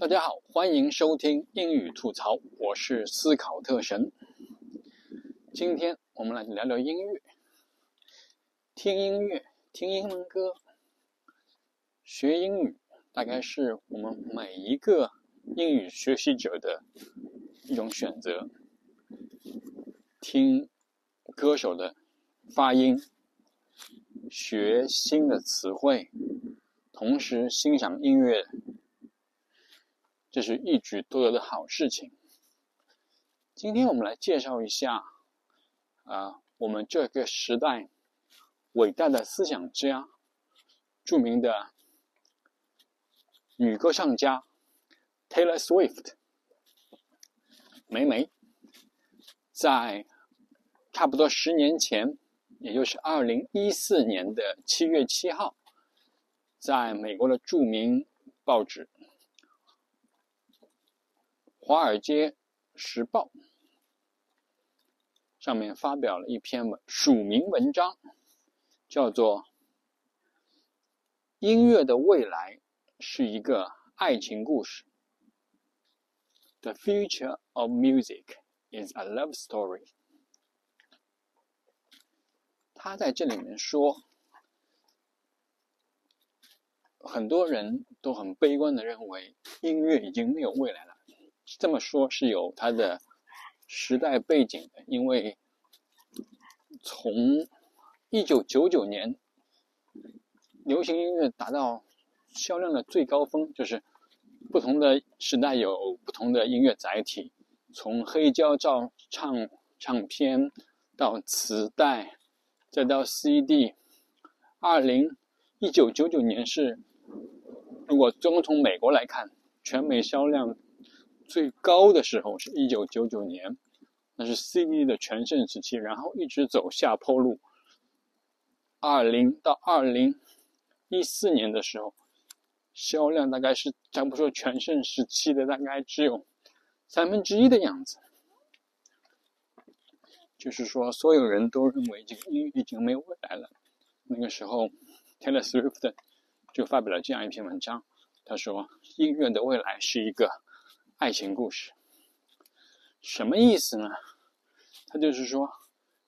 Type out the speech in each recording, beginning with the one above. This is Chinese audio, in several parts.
大家好，欢迎收听英语吐槽，我是思考特神。今天我们来聊聊音乐，听音乐、听英文歌、学英语，大概是我们每一个英语学习者的一种选择。听歌手的发音，学新的词汇，同时欣赏音乐。这是一举多得的好事情。今天我们来介绍一下，啊，我们这个时代伟大的思想家、著名的女歌唱家 Taylor Swift，梅梅，在差不多十年前，也就是二零一四年的七月七号，在美国的著名报纸。《华尔街时报》上面发表了一篇文署名文章，叫做《音乐的未来是一个爱情故事》。The future of music is a love story。他在这里面说，很多人都很悲观的认为，音乐已经没有未来了。这么说是有它的时代背景的，因为从一九九九年流行音乐达到销量的最高峰，就是不同的时代有不同的音乐载体，从黑胶照唱唱片到磁带，再到 CD。二零一九九九年是，如果光从美国来看，全美销量。最高的时候是一九九九年，那是 CD 的全盛时期，然后一直走下坡路。二零到二零一四年的时候，销量大概是咱不说全盛时期的大概只有三分之一的样子。就是说，所有人都认为这个音乐已经没有未来了。那个时候，Taylor Swift 就发表了这样一篇文章，他说：“音乐的未来是一个。”爱情故事什么意思呢？他就是说，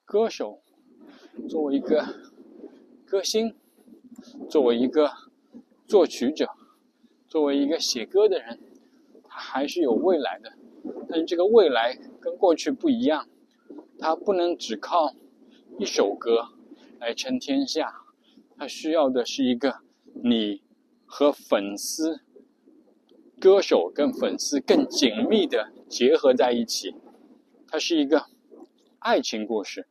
歌手作为一个歌星，作为一个作曲者，作为一个写歌的人，他还是有未来的。但是这个未来跟过去不一样，他不能只靠一首歌来撑天下，他需要的是一个你和粉丝。歌手跟粉丝更紧密的结合在一起，它是一个爱情故事。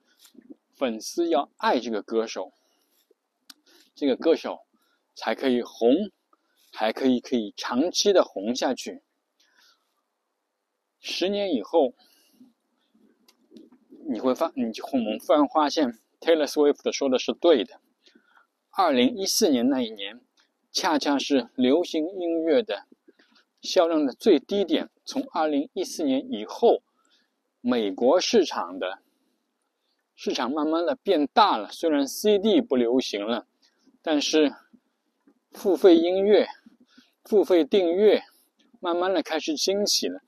粉丝要爱这个歌手，这个歌手才可以红，还可以可以长期的红下去。十年以后，你会发，你就我们忽然发现，Taylor Swift 说的是对的。二零一四年那一年，恰恰是流行音乐的。销量的最低点，从二零一四年以后，美国市场的市场慢慢的变大了。虽然 CD 不流行了，但是付费音乐、付费订阅慢慢的开始兴起了。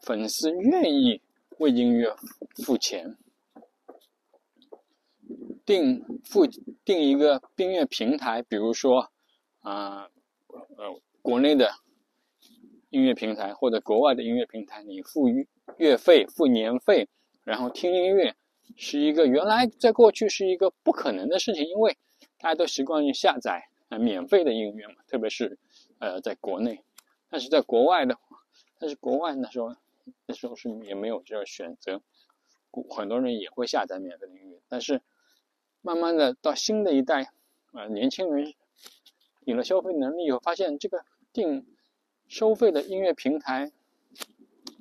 粉丝愿意为音乐付钱，订付订一个订阅平台，比如说啊呃国内的。音乐平台或者国外的音乐平台，你付月费、付年费，然后听音乐，是一个原来在过去是一个不可能的事情，因为大家都习惯于下载啊免费的音乐嘛，特别是呃在国内，但是在国外的，但是国外那时候那时候是也没有这个选择，很多人也会下载免费的音乐，但是慢慢的到新的一代啊年轻人有了消费能力以后，发现这个定。收费的音乐平台，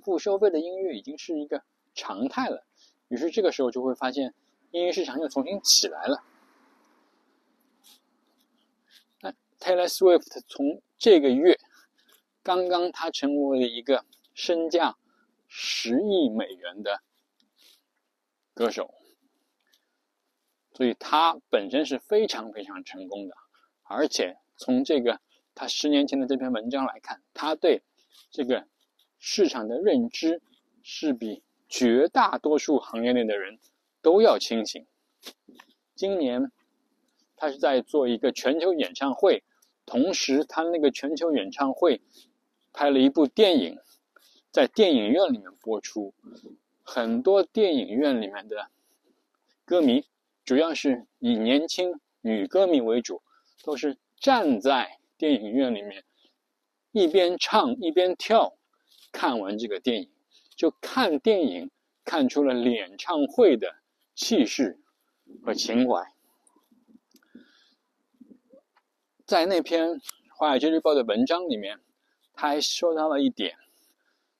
不收费的音乐已经是一个常态了。于是这个时候就会发现，音乐市场又重新起来了。那 Taylor Swift 从这个月，刚刚他成为了一个身价十亿美元的歌手，所以他本身是非常非常成功的，而且从这个。他十年前的这篇文章来看，他对这个市场的认知是比绝大多数行业内的人都要清醒。今年他是在做一个全球演唱会，同时他那个全球演唱会拍了一部电影，在电影院里面播出，很多电影院里面的歌迷，主要是以年轻女歌迷为主，都是站在电影院里面一边唱一边跳，看完这个电影，就看电影看出了演唱会的气势。和情怀，在那篇《华尔街日报》的文章里面，他还说到了一点，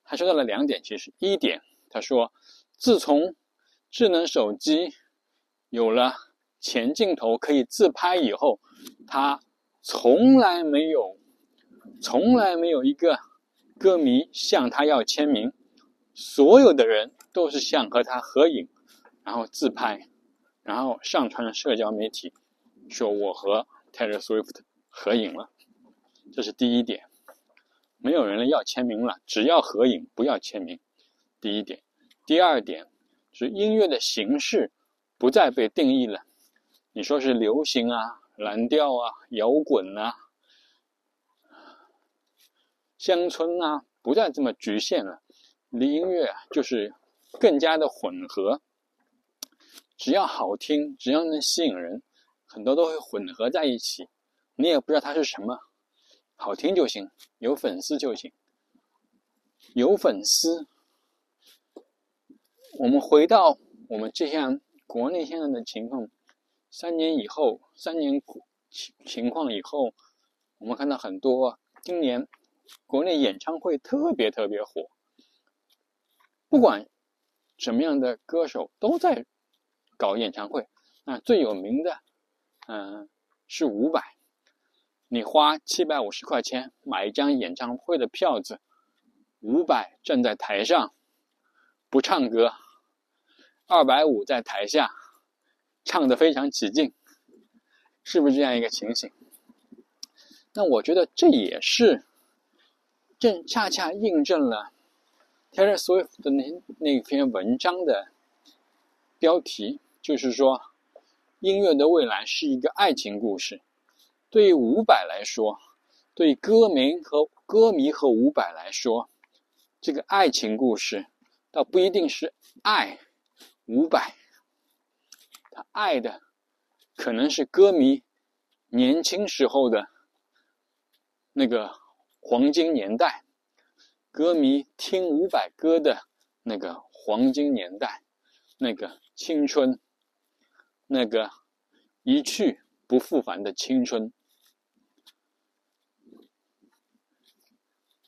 他说到了两点。其实，一点他说，自从智能手机有了前镜头可以自拍以后，他从来没有，从来没有一个歌迷向他要签名，所有的人都是想和他合影，然后自拍。然后上传社交媒体，说我和 Taylor Swift 合影了，这是第一点。没有人要签名了，只要合影，不要签名。第一点，第二点是音乐的形式不再被定义了。你说是流行啊、蓝调啊、摇滚啊、乡村啊，不再这么局限了。你的音乐啊，就是更加的混合。只要好听，只要能吸引人，很多都会混合在一起。你也不知道它是什么，好听就行，有粉丝就行。有粉丝，我们回到我们这样国内现在的情况，三年以后，三年情情况以后，我们看到很多今年国内演唱会特别特别火，不管什么样的歌手都在。搞演唱会，那，最有名的，嗯，是伍佰。你花七百五十块钱买一张演唱会的票子，伍佰站在台上不唱歌，二百五在台下唱的非常起劲，是不是这样一个情形？那我觉得这也是正恰恰印证了 Taylor Swift 的那那篇文章的标题。就是说，音乐的未来是一个爱情故事。对于伍佰来说，对歌迷和歌迷和伍佰来说，这个爱情故事倒不一定是爱伍佰，爱的可能是歌迷年轻时候的那个黄金年代，歌迷听伍佰歌的那个黄金年代，那个青春。那个一去不复返的青春，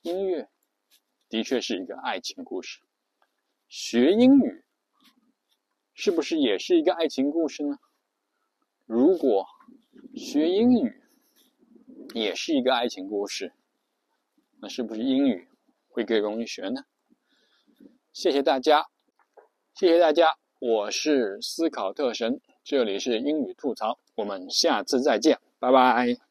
音乐的确是一个爱情故事。学英语是不是也是一个爱情故事呢？如果学英语也是一个爱情故事，那是不是英语会更容易学呢？谢谢大家，谢谢大家，我是思考特神。这里是英语吐槽，我们下次再见，拜拜。